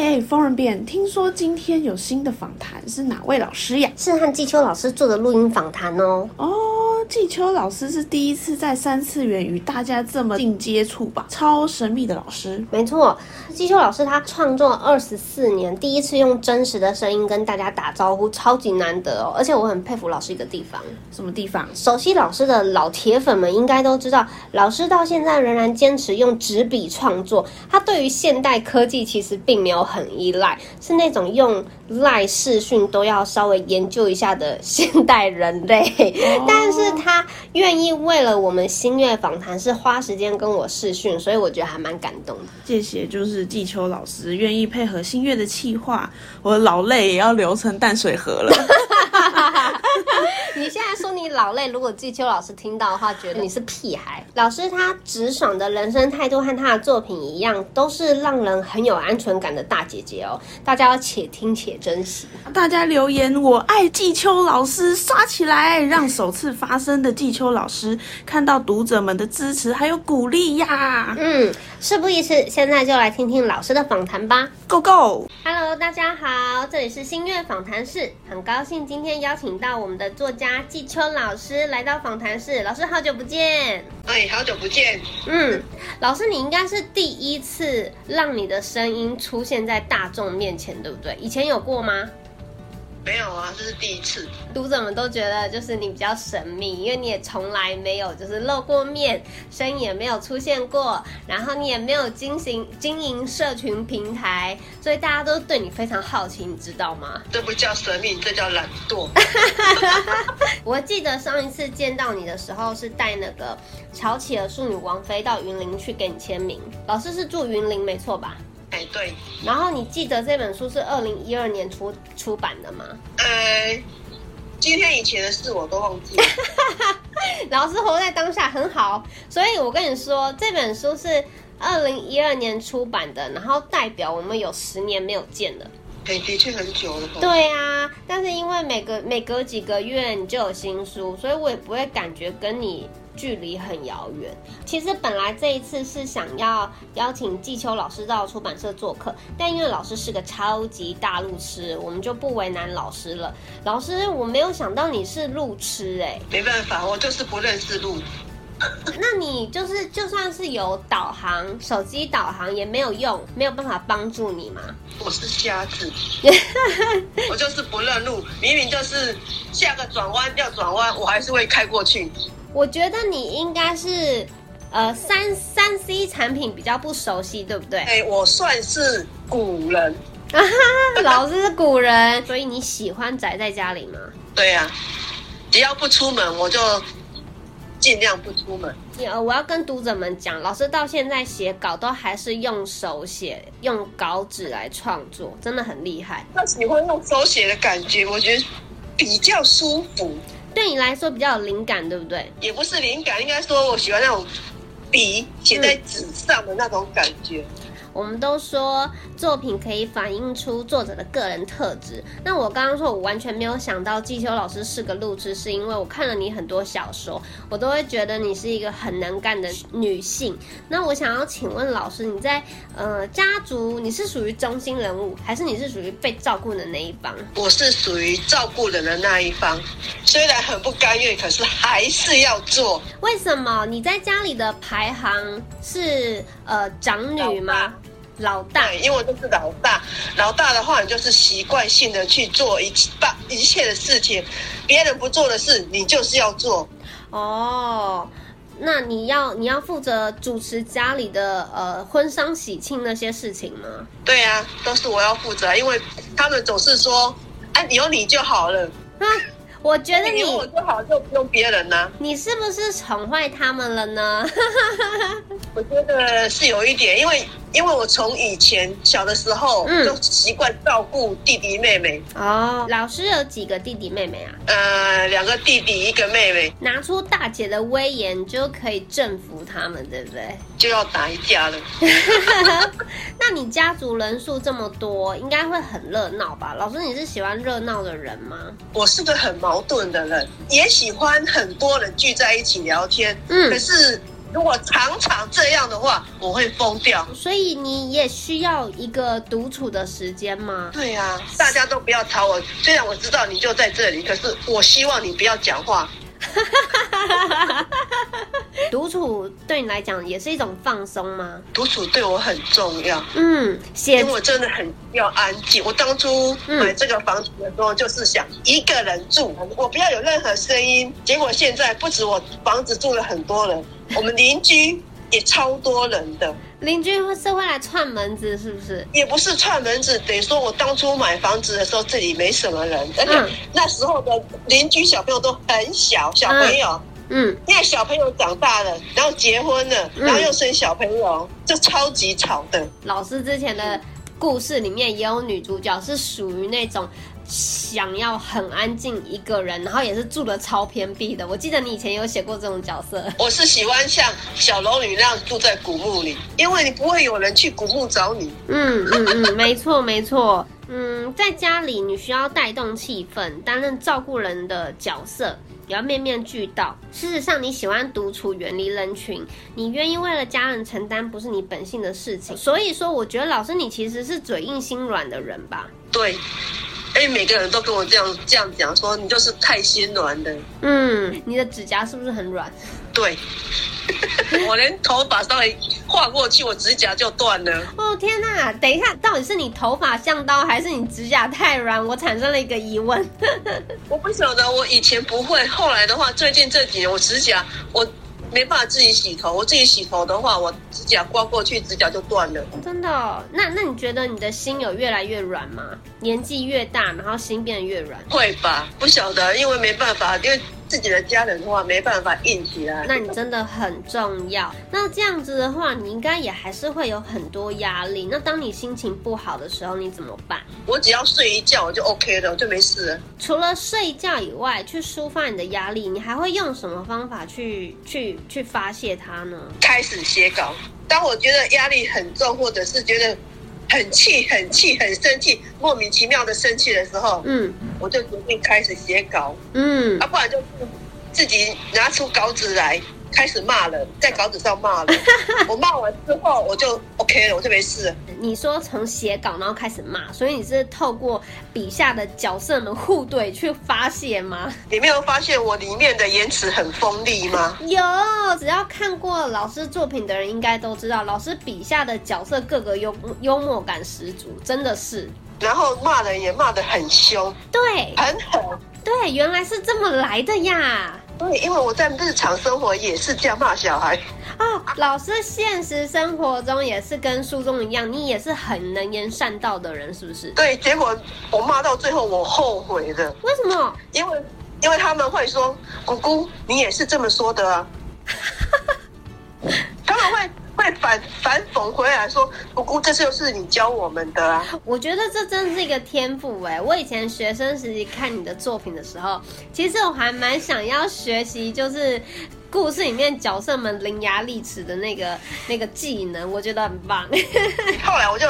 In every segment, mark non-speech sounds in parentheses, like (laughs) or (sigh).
哎，风人编，听说今天有新的访谈，是哪位老师呀？是和季秋老师做的录音访谈哦。哦。季秋老师是第一次在三次元与大家这么近接触吧？超神秘的老师。没错，季秋老师他创作二十四年，第一次用真实的声音跟大家打招呼，超级难得哦。而且我很佩服老师一个地方，什么地方？熟悉老师的老铁粉们应该都知道，老师到现在仍然坚持用纸笔创作。他对于现代科技其实并没有很依赖，是那种用 LINE 视讯都要稍微研究一下的现代人类。哦、但是。他愿意为了我们新月访谈是花时间跟我视讯，所以我觉得还蛮感动的。谢谢，就是季秋老师愿意配合新月的企划，我的老泪也要流成淡水河了。(laughs) 老泪，如果季秋老师听到的话，觉得你是屁孩。老师他直爽的人生态度和他的作品一样，都是让人很有安全感的大姐姐哦。大家要且听且珍惜。大家留言我爱季秋老师，刷起来，让首次发声的季秋老师看到读者们的支持还有鼓励呀。嗯，事不宜迟，现在就来听听老师的访谈吧。Go go！Hello，大家好，这里是新月访谈室，很高兴今天邀请到我们的作家。季秋老师来到访谈室，老师好久不见。哎，好久不见。嗯，老师，你应该是第一次让你的声音出现在大众面前，对不对？以前有过吗？没有啊，这是第一次。读者们都觉得就是你比较神秘，因为你也从来没有就是露过面，声音也没有出现过，然后你也没有经营经营社群平台，所以大家都对你非常好奇，你知道吗？这不叫神秘，这叫懒惰。(laughs) 我记得上一次见到你的时候是带那个乔起尔淑女王妃到云林去给你签名，老师是住云林没错吧？哎，对。然后你记得这本书是二零一二年出出版的吗？呃，今天以前的事我都忘记了。(laughs) 老师活在当下很好，所以我跟你说，这本书是二零一二年出版的，然后代表我们有十年没有见了。哎，的确很久了。对啊，但是因为每个每隔几个月你就有新书，所以我也不会感觉跟你。距离很遥远。其实本来这一次是想要邀请季秋老师到出版社做客，但因为老师是个超级大路痴，我们就不为难老师了。老师，我没有想到你是路痴哎。没办法，我就是不认识路。(laughs) 那你就是就算是有导航，手机导航也没有用，没有办法帮助你吗？我是瞎子，(laughs) 我就是不认路，明明就是下个转弯要转弯，我还是会开过去。我觉得你应该是，呃，三三 C 产品比较不熟悉，对不对？哎，我算是古人，(laughs) 老师是古人，所以你喜欢宅在家里吗？对呀、啊，只要不出门，我就尽量不出门。呃，我要跟读者们讲，老师到现在写稿都还是用手写，用稿纸来创作，真的很厉害。他喜欢用手写的感觉，我觉得比较舒服。对你来说比较有灵感，对不对？也不是灵感，应该说我喜欢那种笔写在纸上的那种感觉。嗯我们都说作品可以反映出作者的个人特质。那我刚刚说，我完全没有想到季秋老师是个路痴，是因为我看了你很多小说，我都会觉得你是一个很能干的女性。那我想要请问老师，你在呃家族，你是属于中心人物，还是你是属于被照顾的那一方？我是属于照顾人的那一方，虽然很不甘愿，可是还是要做。为什么？你在家里的排行是呃长女吗？老大，因为我就是老大。老大的话，你就是习惯性的去做一切把一切的事情，别人不做的事，你就是要做。哦，那你要你要负责主持家里的呃婚丧喜庆那些事情吗？对啊，都是我要负责，因为他们总是说，哎，有你就好了。啊，我觉得你有我就好，就不用别人呢。你是不是宠坏他们了呢？(laughs) 我觉得是有一点，因为。因为我从以前小的时候就习惯照顾弟弟妹妹。哦，老师有几个弟弟妹妹啊？呃，两个弟弟，一个妹妹。拿出大姐的威严就可以征服他们，对不对？就要打一架了。(laughs) 那你家族人数这么多，应该会很热闹吧？老师，你是喜欢热闹的人吗？我是个很矛盾的人，也喜欢很多人聚在一起聊天。嗯，可是。如果常常这样的话，我会疯掉。所以你也需要一个独处的时间吗？对呀、啊，大家都不要吵我。虽然我知道你就在这里，可是我希望你不要讲话。(laughs) 独处对你来讲也是一种放松吗？独处对我很重要。嗯，因为我真的很要安静。我当初买这个房子的时候，就是想一个人住，我不要有任何声音。结果现在不止我房子住了很多人，我们邻居也超多人的。邻居会是会来串门子，是不是？也不是串门子，等于说我当初买房子的时候，这里没什么人，而且那时候的邻居小朋友都很小，小朋友，嗯，因为小朋友长大了，然后结婚了，然后又生小朋友，就超级吵的。老师之前的故事里面也有女主角是属于那种。想要很安静一个人，然后也是住的超偏僻的。我记得你以前有写过这种角色。(laughs) 我是喜欢像小龙女那样住在古墓里，因为你不会有人去古墓找你。嗯嗯嗯，没错没错。嗯，在家里你需要带动气氛，担任照顾人的角色，也要面面俱到。事实上，你喜欢独处，远离人群，你愿意为了家人承担不是你本性的事情。所以说，我觉得老师你其实是嘴硬心软的人吧？对。因为每个人都跟我这样这样讲，说你就是太心软的。嗯，你的指甲是不是很软？对，(laughs) 我连头发稍微划过去，我指甲就断了。哦天哪！等一下，到底是你头发像刀，还是你指甲太软？我产生了一个疑问。(laughs) 我不晓得，我以前不会，后来的话，最近这几年我指甲我。没办法自己洗头，我自己洗头的话，我指甲刮过去，指甲就断了。真的哦？那那你觉得你的心有越来越软吗？年纪越大，然后心变得越软？会吧？不晓得，因为没办法，因为。自己的家人的话没办法硬起来，那你真的很重要。那这样子的话，你应该也还是会有很多压力。那当你心情不好的时候，你怎么办？我只要睡一觉，我就 OK 了，我就没事了。除了睡觉以外，去抒发你的压力，你还会用什么方法去去去发泄它呢？开始写稿。当我觉得压力很重，或者是觉得。很气，很气，很生气，莫名其妙的生气的时候，嗯，我就决定开始写稿，嗯，啊，不然就自己拿出稿纸来。开始骂人，在稿纸上骂人。(laughs) 我骂完之后，我就 OK 了，我就没事了。你说从写稿然后开始骂，所以你是透过笔下的角色们互怼去发泄吗？你没有发现我里面的言辞很锋利吗？有，只要看过老师作品的人应该都知道，老师笔下的角色个个幽幽默感十足，真的是。然后骂人也骂得很凶，对，很狠。对，原来是这么来的呀。对，因为我在日常生活也是这样骂小孩。哦，老师现实生活中也是跟书中一样，你也是很能言善道的人，是不是？对，结果我骂到最后，我后悔了。为什么？因为因为他们会说，姑姑，你也是这么说的啊。(laughs) 回来说：“姑姑，这就是你教我们的啊！”我觉得这真是一个天赋哎！我以前学生时期看你的作品的时候，其实我还蛮想要学习，就是故事里面角色们伶牙俐齿的那个那个技能，我觉得很棒。(laughs) 后来我就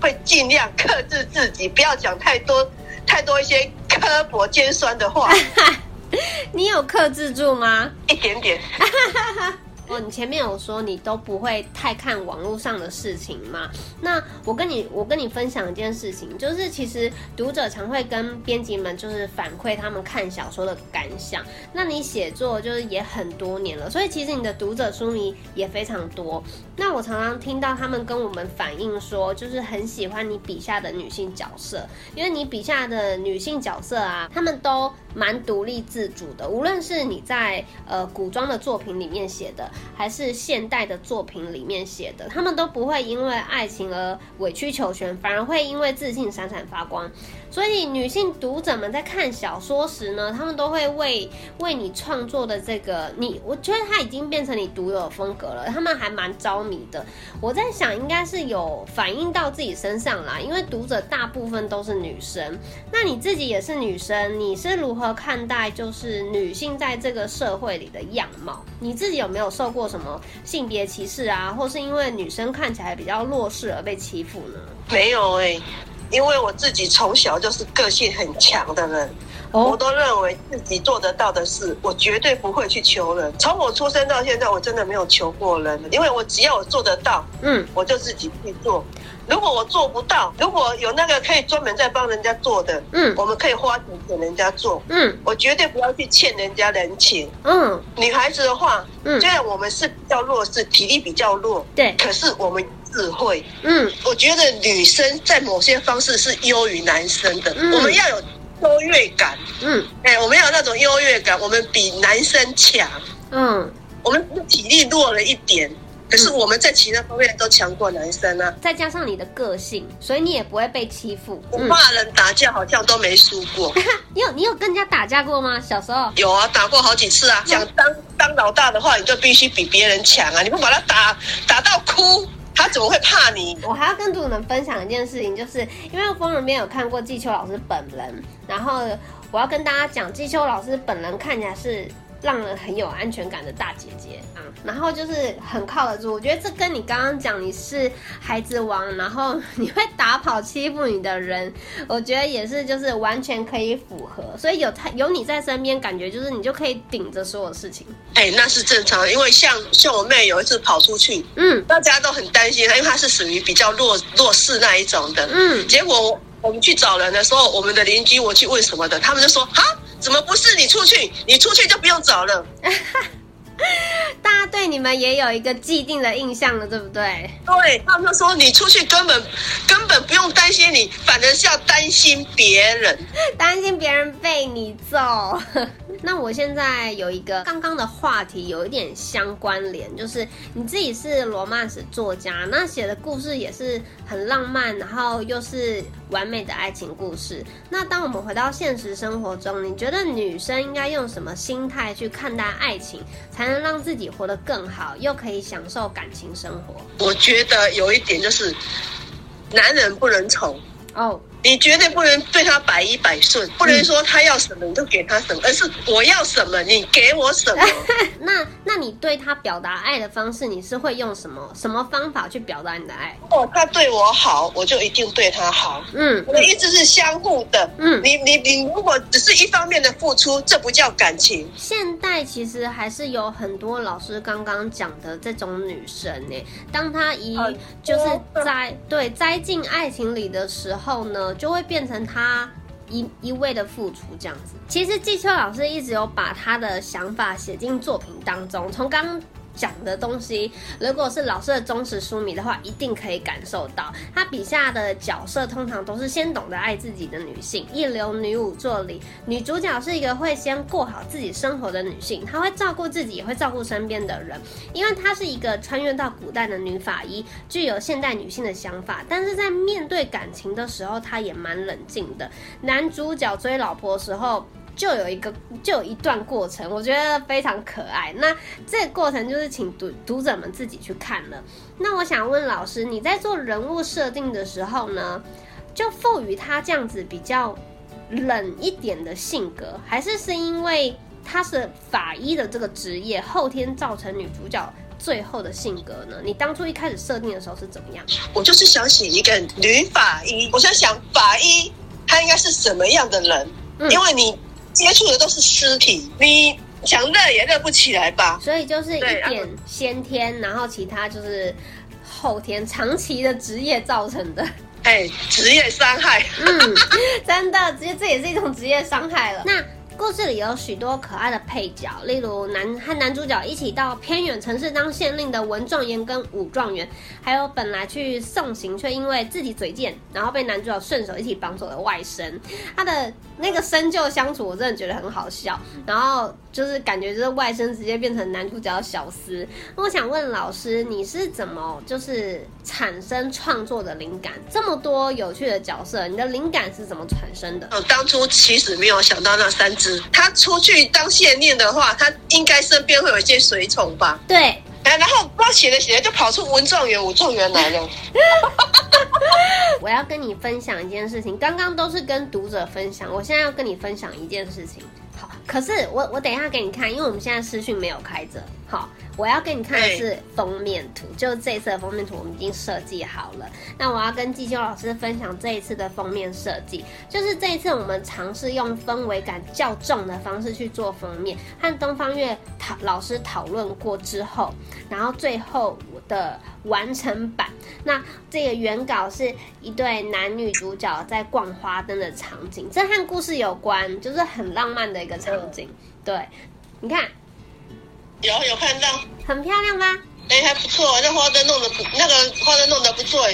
会尽量克制自己，不要讲太多太多一些刻薄尖酸的话。(laughs) 你有克制住吗？一点点。(laughs) 哦，你前面有说你都不会太看网络上的事情嘛？那我跟你我跟你分享一件事情，就是其实读者常会跟编辑们就是反馈他们看小说的感想。那你写作就是也很多年了，所以其实你的读者书迷也非常多。那我常常听到他们跟我们反映说，就是很喜欢你笔下的女性角色，因为你笔下的女性角色啊，他们都蛮独立自主的，无论是你在呃古装的作品里面写的。还是现代的作品里面写的，他们都不会因为爱情而委曲求全，反而会因为自信闪闪发光。所以女性读者们在看小说时呢，他们都会为为你创作的这个你，我觉得它已经变成你独有的风格了，他们还蛮着迷的。我在想，应该是有反映到自己身上啦，因为读者大部分都是女生。那你自己也是女生，你是如何看待就是女性在这个社会里的样貌？你自己有没有受过什么性别歧视啊，或是因为女生看起来比较弱势而被欺负呢？没有哎、因为我自己从小就是个性很强的人，我都认为自己做得到的事，我绝对不会去求人。从我出生到现在，我真的没有求过人，因为我只要我做得到，嗯，我就自己去做。如果我做不到，如果有那个可以专门在帮人家做的，嗯，我们可以花钱给人家做，嗯，我绝对不要去欠人家人情，嗯。女孩子的话，嗯，虽然我们是比较弱势，体力比较弱，对，可是我们智慧，嗯，我觉得女生在某些方式是优于男生的，嗯，我们要有优越感，嗯，哎，我们要有那种优越感，我们比男生强，嗯，我们体力弱了一点。可是我们在其他方面都强过男生啊，再加上你的个性，所以你也不会被欺负。我骂人打架好像都没输过。(laughs) 你有你有跟人家打架过吗？小时候有啊，打过好几次啊。想当当老大的话，你就必须比别人强啊！你不把他打打到哭，他怎么会怕你？我还要跟读者们分享一件事情，就是因为风人边有看过季秋老师本人，然后我要跟大家讲，季秋老师本人看起来是。让人很有安全感的大姐姐啊，然后就是很靠得住。我觉得这跟你刚刚讲你是孩子王，然后你会打跑欺负你的人，我觉得也是就是完全可以符合。所以有他有你在身边，感觉就是你就可以顶着所有事情。哎、欸，那是正常，因为像像我妹有一次跑出去，嗯，大家都很担心她，因为她是属于比较弱弱势那一种的，嗯，结果我们去找人的时候，我们的邻居我去问什么的，他们就说啊。怎么不是你出去？你出去就不用找了。(laughs) (laughs) 大家对你们也有一个既定的印象了，对不对？对，他们说你出去根本根本不用担心你，反而是要担心别人，担心别人被你揍。(laughs) 那我现在有一个刚刚的话题有一点相关联，就是你自己是罗曼史作家，那写的故事也是很浪漫，然后又是完美的爱情故事。那当我们回到现实生活中，你觉得女生应该用什么心态去看待爱情，才能让自己活得更好，又可以享受感情生活？我觉得有一点就是，男人不能宠哦。你绝对不能对他百依百顺，不能说他要什么你就给他什么，而是我要什么你给我什么。(laughs) 那那你对他表达爱的方式，你是会用什么什么方法去表达你的爱？哦，他对我好，我就一定对他好。嗯，我的意思是相互的。嗯，你你你如果只是一方面的付出，这不叫感情。现代其实还是有很多老师刚刚讲的这种女生呢，当她一就是在对栽进爱情里的时候呢。就会变成他一一味的付出这样子。其实季秋老师一直有把他的想法写进作品当中，从刚。讲的东西，如果是老师的忠实书迷的话，一定可以感受到，他笔下的角色通常都是先懂得爱自己的女性，一流女五作里，女主角是一个会先过好自己生活的女性，她会照顾自己，也会照顾身边的人，因为她是一个穿越到古代的女法医，具有现代女性的想法，但是在面对感情的时候，她也蛮冷静的。男主角追老婆的时候。就有一个，就有一段过程，我觉得非常可爱。那这个过程就是请读读者们自己去看了。那我想问老师，你在做人物设定的时候呢，就赋予他这样子比较冷一点的性格，还是是因为他是法医的这个职业后天造成女主角最后的性格呢？你当初一开始设定的时候是怎么样？我就是想写一个女法医，我在想法医她应该是什么样的人，嗯、因为你。接触的都是尸体，你想热也热不起来吧？所以就是一点先天，然后其他就是后天长期的职业造成的。哎，职业伤害，嗯，真的，其实这也是一种职业伤害了。(laughs) 那。故事里有许多可爱的配角，例如男和男主角一起到偏远城市当县令的文状元跟武状元，还有本来去送行却因为自己嘴贱，然后被男主角顺手一起绑走的外甥。他的那个生旧相处，我真的觉得很好笑。然后就是感觉就是外甥直接变成男主角的小厮。我想问老师，你是怎么就是产生创作的灵感？这么多有趣的角色，你的灵感是怎么产生的？我当初其实没有想到那三只。他出去当县令的话，他应该身边会有一些随从吧？对，然后不知道写着写着就跑出文状元、武状元来了。(laughs) 我要跟你分享一件事情，刚刚都是跟读者分享，我现在要跟你分享一件事情。好，可是我我等一下给你看，因为我们现在视讯没有开着。好，我要给你看的是封面图，欸、就这一次的封面图我们已经设计好了。那我要跟季秋老师分享这一次的封面设计，就是这一次我们尝试用氛围感较重的方式去做封面，和东方月讨老师讨论过之后，然后最后的完成版。那这个原稿是一对男女主角在逛花灯的场景，这和故事有关，就是很浪漫的一个场景。对，你看。有有看到，很漂亮吧？哎、欸，还不错，那花灯弄得不，那个花灯弄得不错。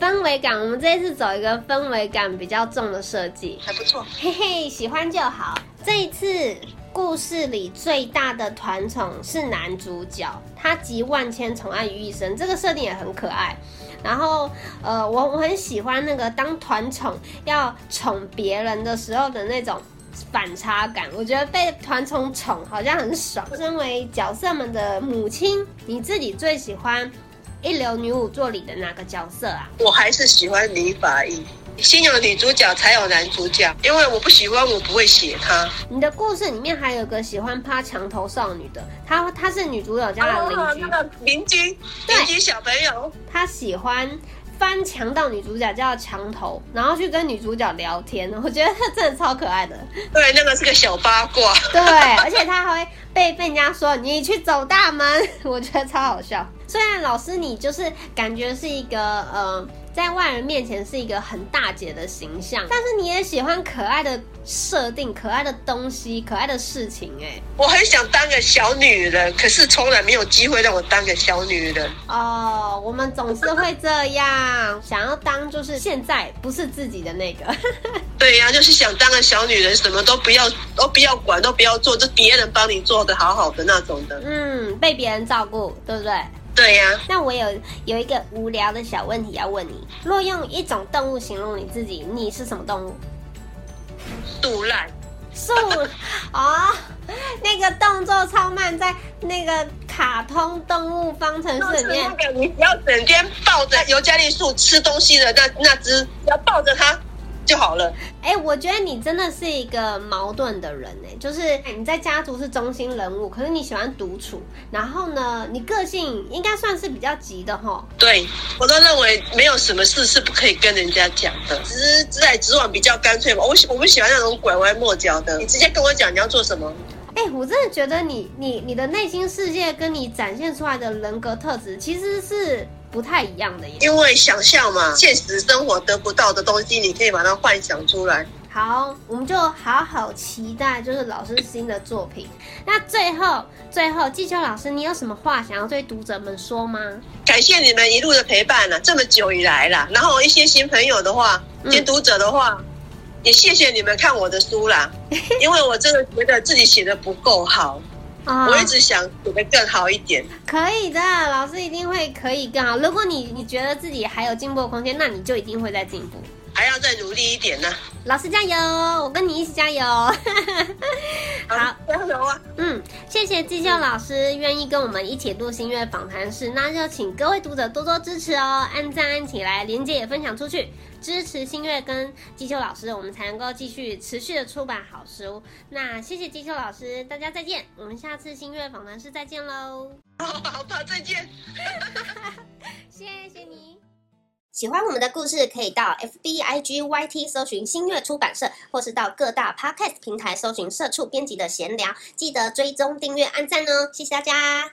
氛围感，我们这一次走一个氛围感比较重的设计，还不错。嘿嘿，喜欢就好。这一次故事里最大的团宠是男主角，他集万千宠爱于一身，这个设定也很可爱。然后，呃，我我很喜欢那个当团宠要宠别人的时候的那种。反差感，我觉得被团宠宠好像很爽。身为角色们的母亲，你自己最喜欢一流女武作里的哪个角色啊？我还是喜欢李法医。先有女主角才有男主角，因为我不喜欢，我不会写他。你的故事里面还有个喜欢趴墙头少女的，她她是女主角家的邻居，哦、那个邻居，邻居小朋友，她喜欢。翻墙到女主角家的墙头，然后去跟女主角聊天，我觉得他真的超可爱的。对，那个是个小八卦。对，而且他还会被被人家说你去走大门，(laughs) 我觉得超好笑。虽然老师你就是感觉是一个呃。在外人面前是一个很大姐的形象，但是你也喜欢可爱的设定、可爱的东西、可爱的事情。哎，我很想当个小女人，可是从来没有机会让我当个小女人。哦，我们总是会这样，想要当就是现在不是自己的那个。(laughs) 对呀、啊，就是想当个小女人，什么都不要，都不要管，都不要做，就别人帮你做的好好的那种的。嗯，被别人照顾，对不对？对呀、啊，那我有有一个无聊的小问题要问你：若用一种动物形容你自己，你是什么动物？树懒。树啊、(laughs) 哦，那个动作超慢，在那个卡通动物方程式里面，那个你不要整天抱着尤加利树吃东西的那那只，要抱着它。就好了。哎、欸，我觉得你真的是一个矛盾的人哎，就是你在家族是中心人物，可是你喜欢独处。然后呢，你个性应该算是比较急的哈。对，我都认为没有什么事是不可以跟人家讲的，只是直来直往比较干脆嘛。我喜我不喜欢那种拐弯抹角的，你直接跟我讲你要做什么。哎、欸，我真的觉得你你你的内心世界跟你展现出来的人格特质其实是。不太一样的耶，因为想象嘛，现实生活得不到的东西，你可以把它幻想出来。好，我们就好好期待，就是老师新的作品。那最后，最后，季秋老师，你有什么话想要对读者们说吗？感谢你们一路的陪伴了，这么久以来了。然后一些新朋友的话，新读者的话，嗯、也谢谢你们看我的书啦，(laughs) 因为我真的觉得自己写的不够好。Oh, 我一直想写得更好一点，可以的，老师一定会可以更好。如果你你觉得自己还有进步的空间，那你就一定会再进步，还要再努力一点呢。老师加油，我跟你一起加油。(laughs) 好，加油啊！嗯，谢谢季秋老师愿意跟我们一起录新月访谈室，那就请各位读者多多支持哦，按赞按起来，连接也分享出去。支持新月跟季秋老师，我们才能够继续持续的出版好书。那谢谢季秋老师，大家再见，我们下次新月访谈室再见喽。(laughs) 好吧，再见。(laughs) 谢谢你。喜欢我们的故事，可以到 FB IG YT 搜寻新月出版社，或是到各大 Podcast 平台搜寻社畜编辑的闲聊。记得追踪订阅按赞哦，谢谢大家。